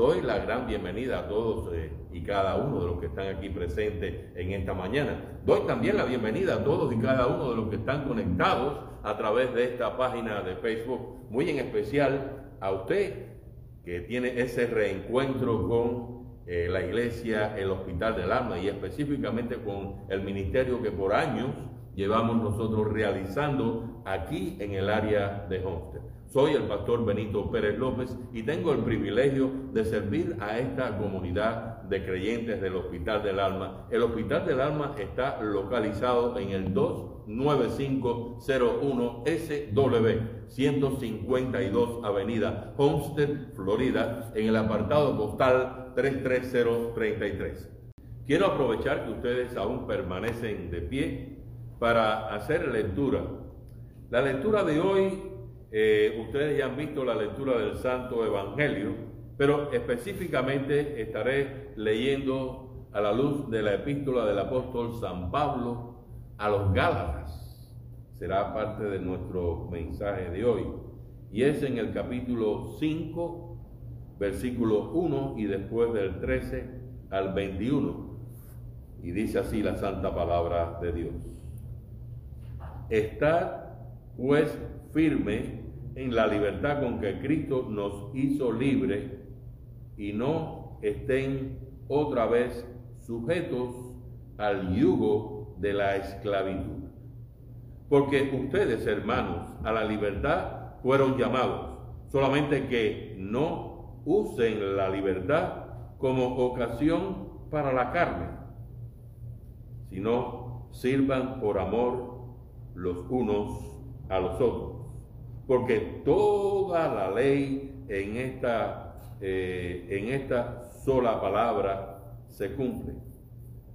doy la gran bienvenida a todos eh, y cada uno de los que están aquí presentes en esta mañana. Doy también la bienvenida a todos y cada uno de los que están conectados a través de esta página de Facebook, muy en especial a usted que tiene ese reencuentro con eh, la iglesia, el Hospital del Alma y específicamente con el ministerio que por años llevamos nosotros realizando aquí en el área de Homestead. Soy el pastor Benito Pérez López y tengo el privilegio de servir a esta comunidad de creyentes del Hospital del Alma. El Hospital del Alma está localizado en el 29501 SW 152 Avenida Homestead, Florida, en el apartado postal 33033. Quiero aprovechar que ustedes aún permanecen de pie para hacer lectura. La lectura de hoy eh, ustedes ya han visto la lectura del Santo Evangelio, pero específicamente estaré leyendo a la luz de la epístola del apóstol San Pablo a los Gálatas. Será parte de nuestro mensaje de hoy. Y es en el capítulo 5, versículo 1 y después del 13 al 21. Y dice así la santa palabra de Dios. Estad pues firme en la libertad con que Cristo nos hizo libre y no estén otra vez sujetos al yugo de la esclavitud. Porque ustedes, hermanos, a la libertad fueron llamados, solamente que no usen la libertad como ocasión para la carne, sino sirvan por amor los unos a los otros porque toda la ley en esta, eh, en esta sola palabra se cumple.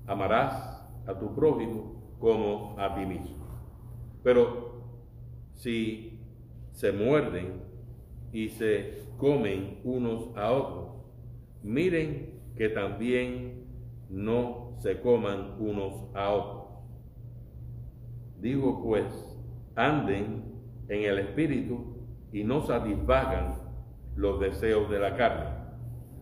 Amarás a tu prójimo como a ti mismo. Pero si se muerden y se comen unos a otros, miren que también no se coman unos a otros. Digo pues, anden en el espíritu y no satisfagan los deseos de la carne.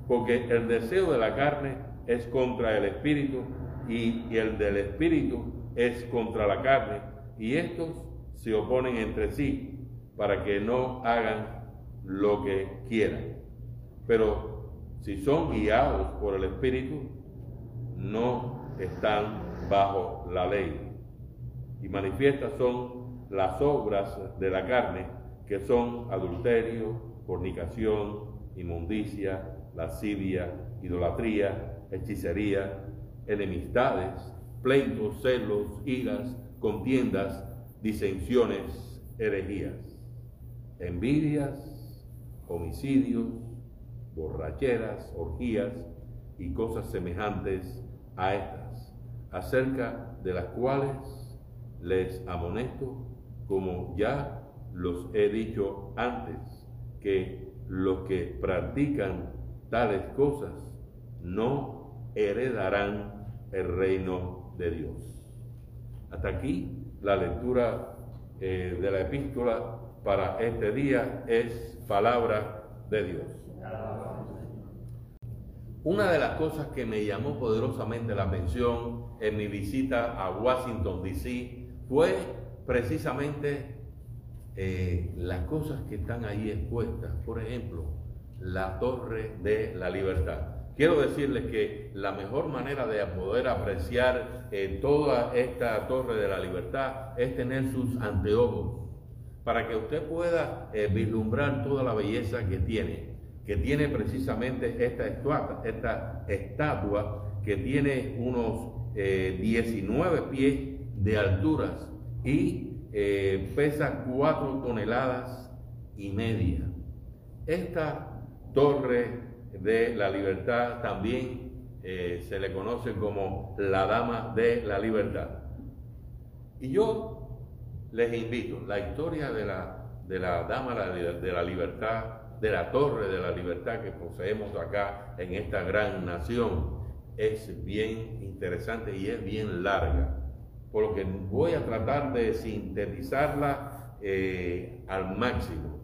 Porque el deseo de la carne es contra el espíritu y, el del espíritu es contra la carne y estos se oponen entre sí para que no hagan lo que quieran. Pero si son guiados por el espíritu, no están bajo la ley. Y manifiestas son las obras de la carne, que son adulterio, fornicación, inmundicia, lascivia, idolatría, hechicería, enemistades, pleitos, celos, iras, contiendas, disensiones, herejías, envidias, homicidios, borracheras, orgías y cosas semejantes a estas, acerca de las cuales les amonesto como ya los he dicho antes, que los que practican tales cosas no heredarán el reino de Dios. Hasta aquí la lectura eh, de la epístola para este día es palabra de Dios. Una de las cosas que me llamó poderosamente la atención en mi visita a Washington, D.C., fue precisamente eh, las cosas que están ahí expuestas. Por ejemplo, la Torre de la Libertad. Quiero decirles que la mejor manera de poder apreciar eh, toda esta Torre de la Libertad es tener sus anteojos para que usted pueda eh, vislumbrar toda la belleza que tiene, que tiene precisamente esta estatua, esta estatua que tiene unos 19 pies de alturas y eh, pesa cuatro toneladas y media. Esta torre de la libertad también eh, se le conoce como la dama de la libertad. Y yo les invito, la historia de la, de la dama de la libertad, de la torre de la libertad que poseemos acá en esta gran nación, es bien interesante y es bien larga por lo que voy a tratar de sintetizarla eh, al máximo.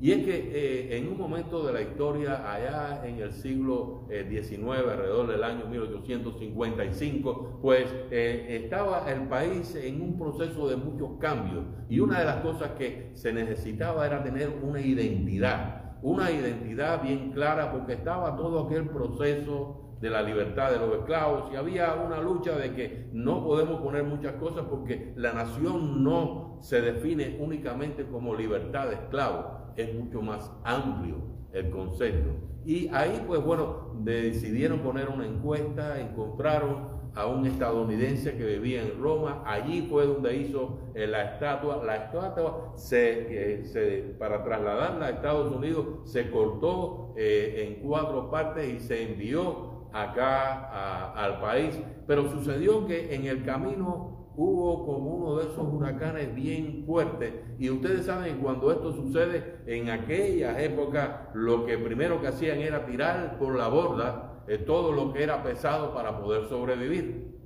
Y es que eh, en un momento de la historia, allá en el siglo XIX, eh, alrededor del año 1855, pues estaba el país en un proceso de muchos cambios. Y una de las cosas que se necesitaba era tener una identidad, una identidad bien clara, porque estaba todo aquel proceso de la libertad de los esclavos. Y había una lucha de que no podemos poner muchas cosas porque la nación no se define únicamente como libertad de esclavos, es mucho más amplio el concepto. Y ahí pues bueno, decidieron poner una encuesta, encontraron a un estadounidense que vivía en Roma, allí fue donde hizo eh, la estatua, la estatua se, eh, para trasladarla a Estados Unidos se cortó eh, en cuatro partes y se envió acá al país, pero sucedió que en el camino hubo como uno de esos huracanes bien fuertes y ustedes saben cuando esto sucede en aquellas épocas lo que primero que hacían era tirar por la borda eh, todo lo que era pesado para poder sobrevivir.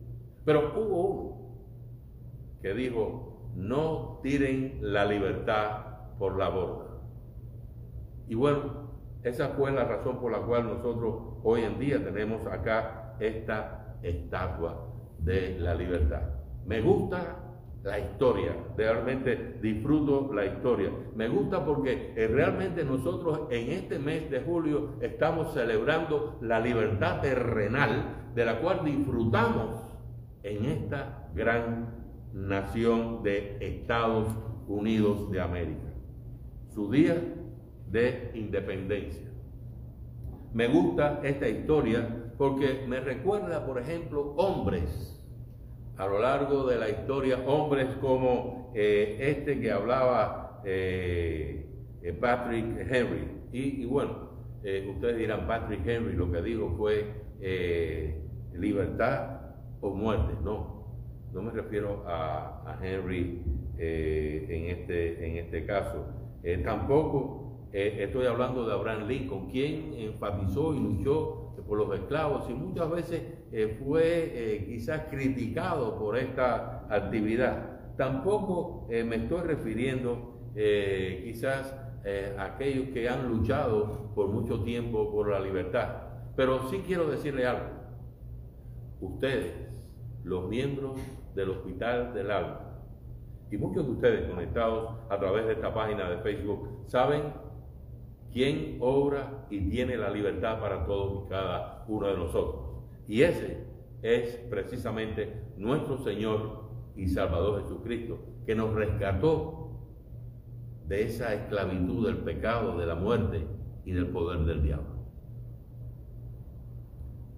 Pero hubo uno que dijo, no tiren la libertad por la borda. Y bueno, esa fue la razón por la cual nosotros hoy en día tenemos acá esta estatua de la libertad. Me gusta la historia, realmente disfruto la historia. Me gusta porque eh, realmente nosotros en este mes de julio estamos celebrando la libertad terrenal de la cual disfrutamos en esta gran nación de Estados Unidos de América. Su día de independencia. Me gusta esta historia porque me recuerda, por ejemplo, hombres a lo largo de la historia, hombres como eh, este que hablaba eh, eh, Patrick Henry. Y, bueno, ustedes dirán, Patrick Henry lo que dijo fue libertad o muerte. No, no me refiero a, a Henry en, este, en este caso. tampoco eh, estoy hablando de Abraham Lincoln, quien enfatizó y luchó por los esclavos y muchas veces eh, fue eh, quizás criticado por esta actividad. Tampoco me estoy refiriendo quizás a aquellos que han luchado por mucho tiempo por la libertad. Pero sí quiero decirle algo. Ustedes, los miembros del Hospital del Alma, y muchos de ustedes conectados a través de esta página de Facebook, saben quien obra y tiene la libertad para todos y cada uno de nosotros. Y ese es precisamente nuestro Señor y Salvador Jesucristo, que nos rescató de esa esclavitud del pecado, de la muerte y del poder del diablo.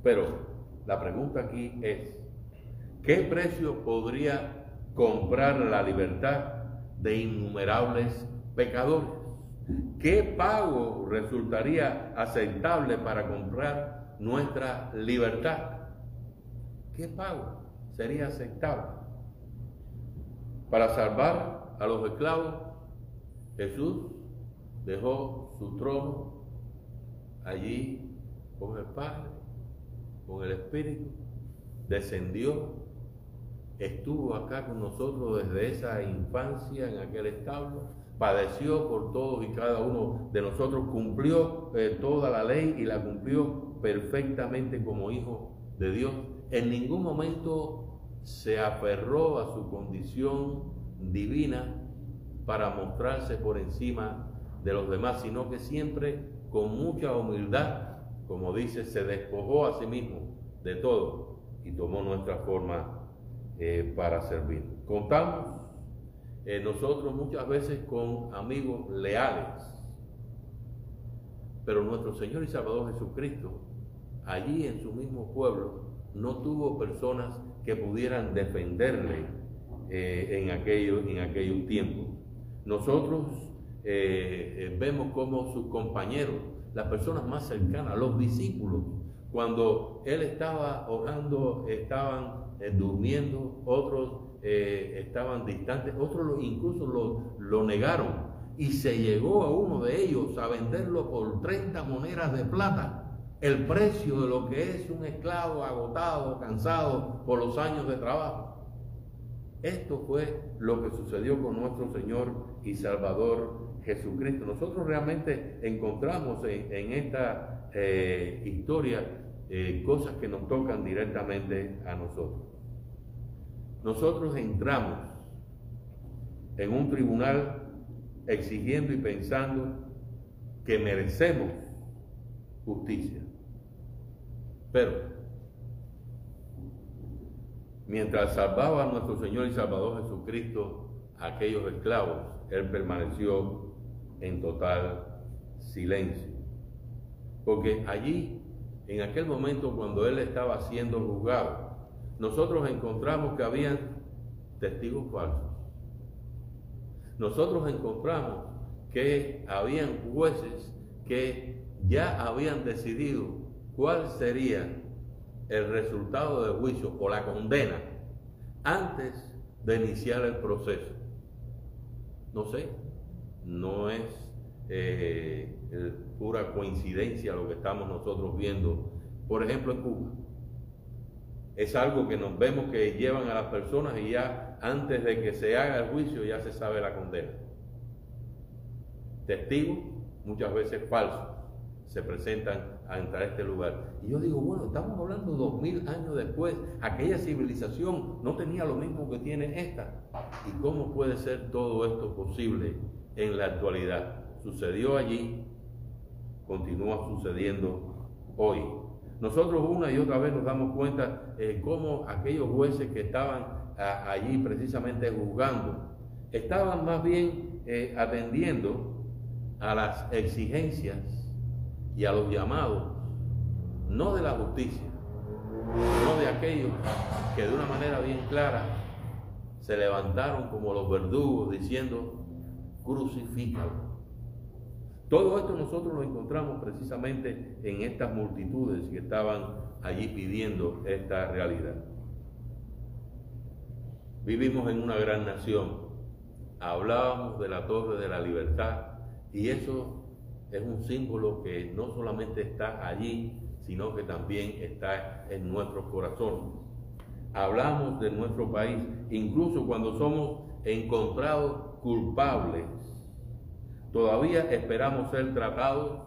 Pero la pregunta aquí es, ¿qué precio podría comprar la libertad de innumerables pecadores? ¿Qué pago resultaría aceptable para comprar nuestra libertad? ¿Qué pago sería aceptable? Para salvar a los esclavos, Jesús dejó su trono allí con el Padre, con el Espíritu, descendió, estuvo acá con nosotros desde esa infancia en aquel establo padeció por todos y cada uno de nosotros, cumplió eh, toda la ley y la cumplió perfectamente como hijo de Dios. En ningún momento se aferró a su condición divina para mostrarse por encima de los demás, sino que siempre con mucha humildad, como dice, se despojó a sí mismo de todo y tomó nuestra forma eh, para servir. Contamos eh, nosotros muchas veces con amigos leales. Pero nuestro Señor y Salvador Jesucristo, allí en su mismo pueblo, no tuvo personas que pudieran defenderle eh, en, aquellos, en aquellos tiempos. Nosotros eh, vemos como sus compañeros, las personas más cercanas, los discípulos, cuando él estaba orando, estaban durmiendo, otros eh, estaban distantes, otros incluso lo, lo negaron y se llegó a uno de ellos a venderlo por 30 monedas de plata, el precio de lo que es un esclavo agotado, cansado por los años de trabajo. Esto fue lo que sucedió con nuestro Señor y Salvador Jesucristo. Nosotros realmente encontramos en, esta eh, historia eh, cosas que nos tocan directamente a nosotros. Nosotros entramos en un tribunal exigiendo y pensando que merecemos justicia. Pero Mientras salvaba a nuestro Señor y Salvador Jesucristo a aquellos esclavos, Él permaneció en total silencio. Porque allí, en aquel momento cuando Él estaba siendo juzgado, nosotros encontramos que habían testigos falsos. Nosotros encontramos que habían jueces que ya habían decidido cuál sería el resultado del juicio o la condena antes de iniciar el proceso. No sé, no es eh, pura coincidencia lo que estamos nosotros viendo, por ejemplo, en Cuba. Es algo que nos vemos que llevan a las personas y ya antes de que se haga el juicio ya se sabe la condena. Testigos, muchas veces falsos, se presentan a entrar a este lugar. Y yo digo, bueno, estamos hablando dos mil años después, aquella civilización no tenía lo mismo que tiene esta. ¿Y cómo puede ser todo esto posible en la actualidad? Sucedió allí, continúa sucediendo hoy. Nosotros una y otra vez nos damos cuenta de cómo aquellos jueces que estaban allí precisamente juzgando, estaban más bien eh, atendiendo a las exigencias y a los llamados, no de la justicia, no de aquellos que de una manera bien clara se levantaron como los verdugos diciendo, crucifícalo. Todo esto nosotros lo encontramos precisamente en estas multitudes que estaban allí pidiendo esta realidad. Vivimos en una gran nación, hablábamos de la torre de la libertad y eso es un símbolo que no solamente está allí, sino que también está en nuestros corazones. Hablamos de nuestro país, incluso cuando somos encontrados culpables, todavía esperamos ser tratados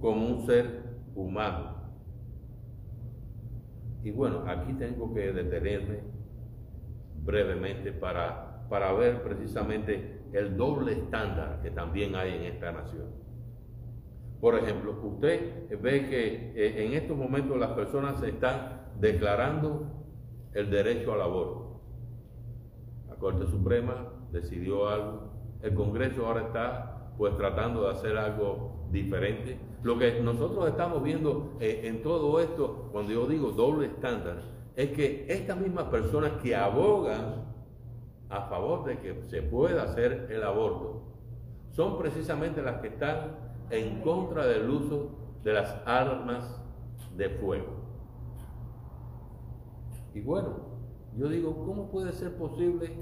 como un ser humano. Y bueno, aquí tengo que detenerme brevemente para, para ver precisamente el doble estándar que también hay en esta nación. Por ejemplo, usted ve que eh, en estos momentos las personas están declarando el derecho al aborto. La Corte Suprema decidió algo, el Congreso ahora está pues tratando de hacer algo diferente. Lo que nosotros estamos viendo eh, en todo esto, cuando yo digo doble estándar, es que estas mismas personas que abogan a favor de que se pueda hacer el aborto, son precisamente las que están en contra del uso de las armas de fuego. Y bueno, yo digo, ¿cómo puede ser posible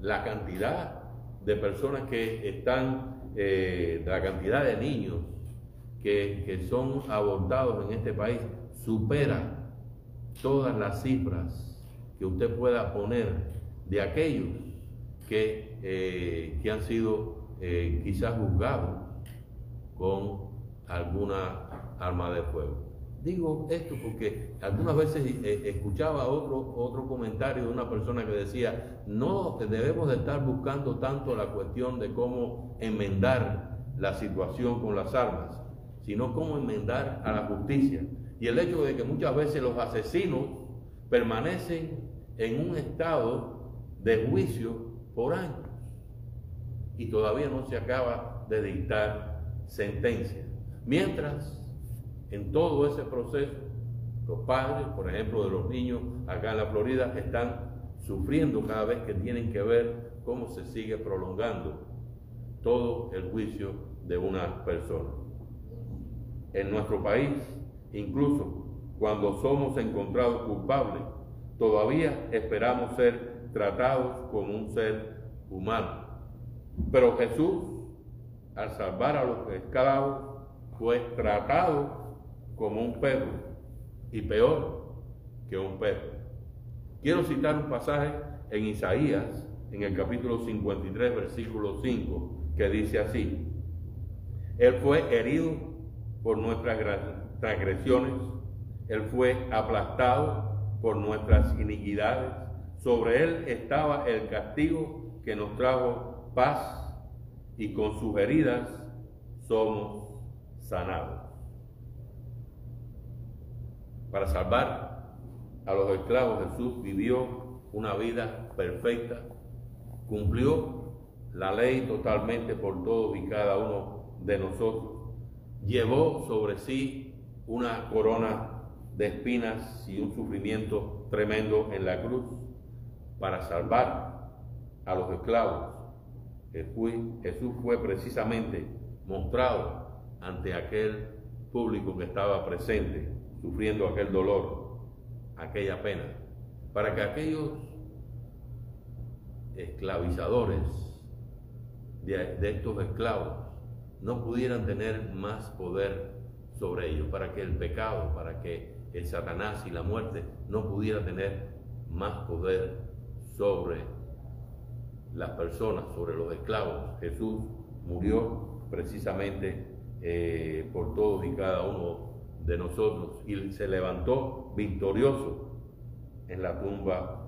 la cantidad de personas que están, eh, la cantidad de niños que, que son abortados en este país supera todas las cifras que usted pueda poner de aquellos que, eh, que han sido eh, quizás juzgados con alguna arma de fuego. Digo esto porque algunas veces eh, escuchaba otro, otro comentario de una persona que decía, no debemos de estar buscando tanto la cuestión de cómo enmendar la situación con las armas, sino cómo enmendar a la justicia. Y el hecho de que muchas veces los asesinos permanecen en un estado de juicio por años y todavía no se acaba de dictar sentencia. Mientras, en todo ese proceso, los padres, por ejemplo, de los niños acá en la Florida, están sufriendo cada vez que tienen que ver cómo se sigue prolongando todo el juicio de una persona. En nuestro país, incluso cuando somos encontrados culpables, todavía esperamos ser tratados como un ser humano. Pero Jesús al salvar a los esclavos, fue tratado como un perro y peor que un perro. Quiero citar un pasaje en Isaías, en el capítulo 53, versículo 5, que dice así, Él fue herido por nuestras transgresiones, Él fue aplastado por nuestras iniquidades, sobre Él estaba el castigo que nos trajo paz y con sus heridas somos sanados. Para salvar a los esclavos. Jesús vivió una vida perfecta, cumplió la ley totalmente por todos y cada uno de nosotros, llevó sobre sí una corona de espinas y un sufrimiento tremendo en la cruz para salvar a los esclavos. Jesús fue precisamente mostrado ante aquel público que estaba presente, sufriendo aquel dolor, aquella pena, para que aquellos esclavizadores de, estos esclavos no pudieran tener más poder sobre ellos, para que el pecado, para que el Satanás y la muerte no pudieran tener más poder sobre las personas, sobre los esclavos. Jesús murió precisamente eh, por todos y cada uno de nosotros y se levantó victorioso en la tumba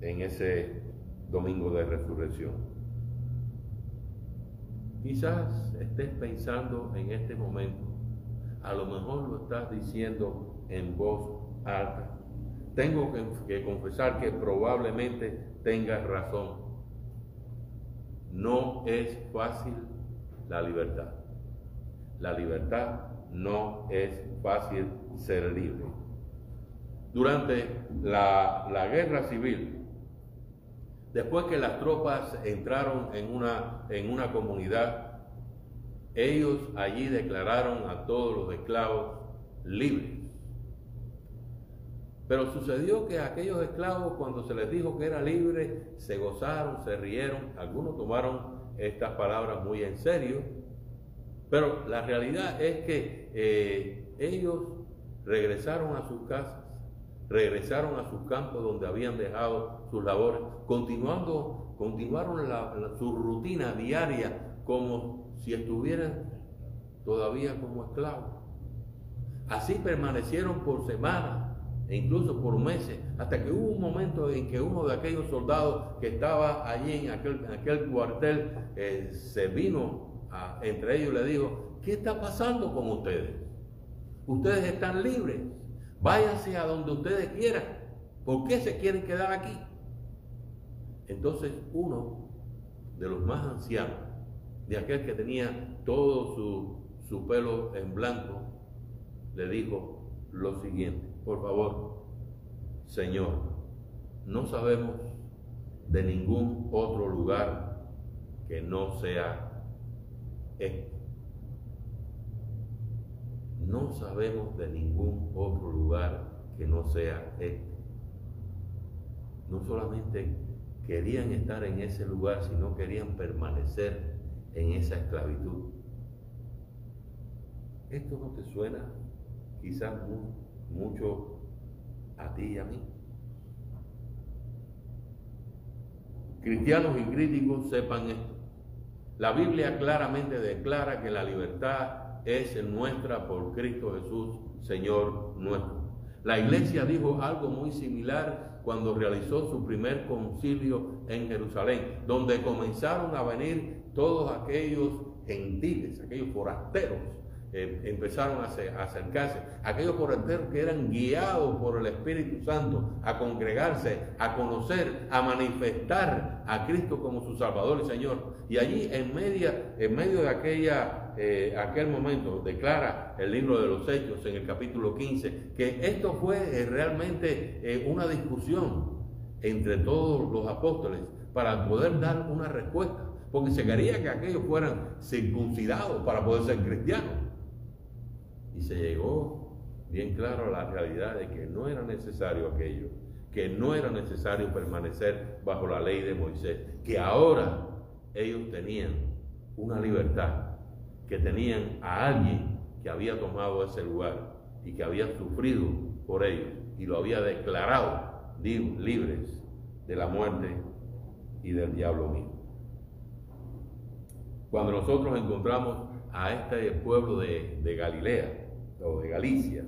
en ese domingo de resurrección. Quizás estés pensando en este momento, a lo mejor lo estás diciendo en voz alta. Tengo que, confesar que probablemente tengas razón. No es fácil la libertad. La libertad no es fácil ser libre. Durante la, guerra civil, después que las tropas entraron en una, en una comunidad, ellos allí declararon a todos los esclavos libres. Pero sucedió que aquellos esclavos, cuando se les dijo que era libre, se gozaron, se rieron. Algunos tomaron estas palabras muy en serio. Pero la realidad es que eh, ellos regresaron a sus casas, regresaron a sus campos donde habían dejado sus labores, continuando, continuaron su rutina diaria como si estuvieran todavía como esclavos. Así permanecieron por semanas e incluso por meses, hasta que hubo un momento en que uno de aquellos soldados que estaba allí en aquel, aquel cuartel eh, se vino entre ellos le dijo, ¿qué está pasando con ustedes? Ustedes están libres, váyanse a donde ustedes quieran, ¿por qué se quieren quedar aquí? Entonces uno de los más ancianos, de aquel que tenía todo su, su pelo en blanco, le dijo lo siguiente, por favor, Señor, no sabemos de ningún otro lugar que no sea este. No sabemos de ningún otro lugar que no sea este. No solamente querían estar en ese lugar, sino querían permanecer en esa esclavitud. ¿Esto no te suena quizás mucho a ti y a mí. Cristianos y críticos sepan esto. La Biblia claramente declara que la libertad es nuestra por Cristo Jesús, Señor nuestro. La iglesia dijo algo muy similar cuando realizó su primer concilio en Jerusalén, donde comenzaron a venir todos aquellos gentiles, aquellos forasteros eh, empezaron a, acercarse, aquellos enteros que eran guiados por el Espíritu Santo a congregarse, a conocer, a manifestar a Cristo como su Salvador y Señor. Y allí en, media, en medio de aquella, eh, aquel momento declara el libro de los Hechos en el capítulo 15 que esto fue eh, realmente una discusión entre todos los apóstoles para poder dar una respuesta, porque se quería que aquellos fueran circuncidados para poder ser cristianos y se llegó bien claro a la realidad de que no era necesario aquello, que no era necesario permanecer bajo la ley de Moisés, que ahora ellos tenían una libertad, que tenían a alguien que había tomado ese lugar y que había sufrido por ellos y lo había declarado libres de la muerte y del diablo mismo. Cuando nosotros encontramos a este pueblo de, Galilea o de Galicia,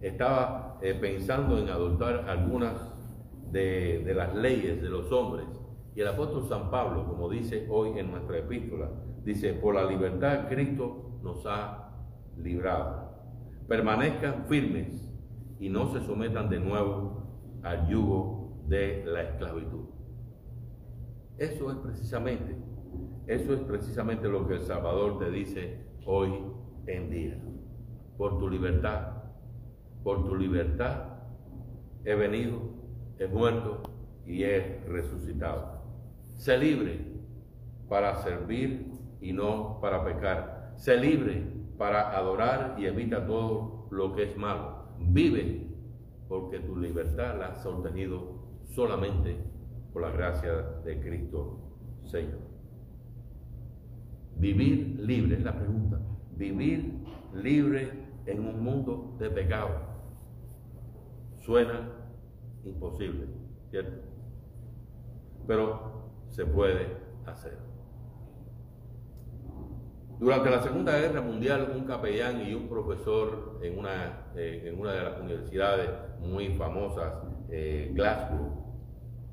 estaba eh, pensando en adoptar algunas de, de las leyes de los hombres. Y el apóstol San Pablo, como dice hoy en nuestra epístola, dice, por la libertad Cristo nos ha librado. Permanezcan firmes y no se sometan de nuevo al yugo de la esclavitud. Eso es precisamente, eso es precisamente lo que el Salvador te dice hoy en día. Por tu libertad, por tu libertad he venido, he muerto y he resucitado. Sé libre para servir y no para pecar. Sé libre para adorar y evita todo lo que es malo. Vive porque tu libertad la has obtenido solamente por la gracia de Cristo Señor. Vivir libre es la pregunta. Vivir libre en un mundo de pecado. Suena imposible, ¿cierto? Pero se puede hacer. Durante la Segunda Guerra Mundial, un capellán y un profesor en una, eh, en una de las universidades muy famosas, eh, Glasgow,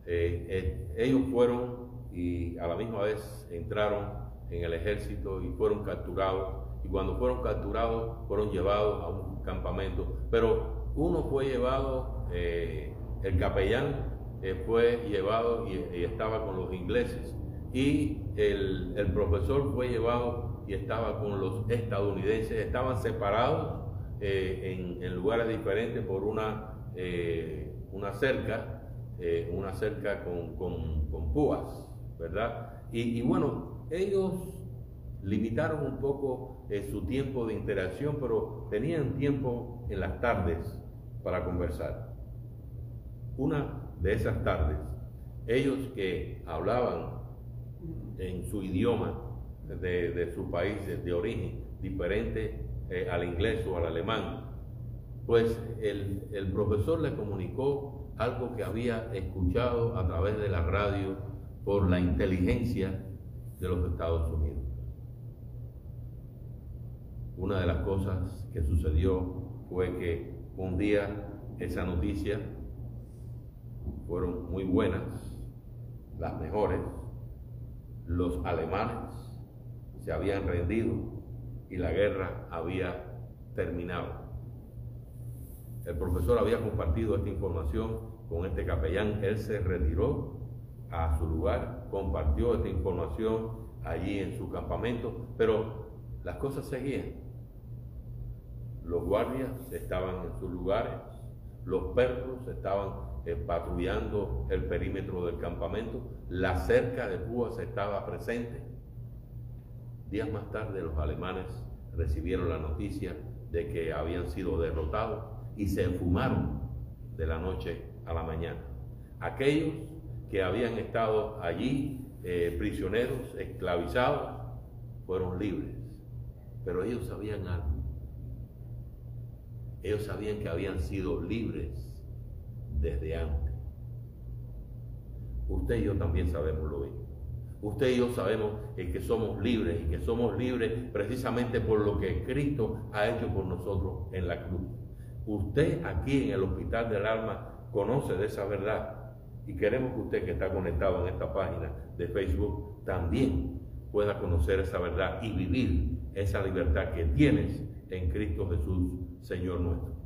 eh, ellos fueron y a la misma vez entraron en el ejército y fueron capturados. Y cuando fueron capturados, fueron llevados a un campamento. Pero uno fue llevado, el capellán fue llevado y, estaba con los ingleses. Y el, el profesor fue llevado y estaba con los estadounidenses, estaban separados eh, en, lugares diferentes por una, eh, una cerca, eh, una cerca con, con, púas, ¿verdad? Y, bueno, ellos limitaron un poco su tiempo de interacción, pero tenían tiempo en las tardes para conversar. Una de esas tardes, ellos que hablaban en su idioma, de, su país de origen, diferente eh, al inglés o al alemán, pues el, el, profesor le comunicó algo que había escuchado a través de la radio por la inteligencia de los Estados Unidos. Una de las cosas que sucedió fue que un día esa noticia fueron muy buenas, las mejores, los alemanes se habían rendido y la guerra había terminado. El profesor había compartido esta información con este capellán, él se retiró a su lugar, compartió esta información allí en su campamento, pero las cosas seguían. Los guardias estaban en sus lugares, los perros estaban eh, patrullando el perímetro del campamento, la cerca de púas estaba presente Días más tarde los alemanes recibieron la noticia de que habían sido derrotados y se fumaron de la noche a la mañana. Aquellos que habían estado allí eh, prisioneros, esclavizados, fueron libres. Pero ellos sabían algo. Ellos sabían que habían sido libres desde antes. Usted y yo también sabemos lo mismo. Usted y yo sabemos que somos libres y que somos libres precisamente por lo que Cristo ha hecho por nosotros en la cruz. Usted aquí en el Hospital del Alma conoce de esa verdad y queremos que usted que está conectado en esta página de Facebook también pueda conocer esa verdad y vivir esa libertad que tienes en Cristo Jesús, Señor nuestro.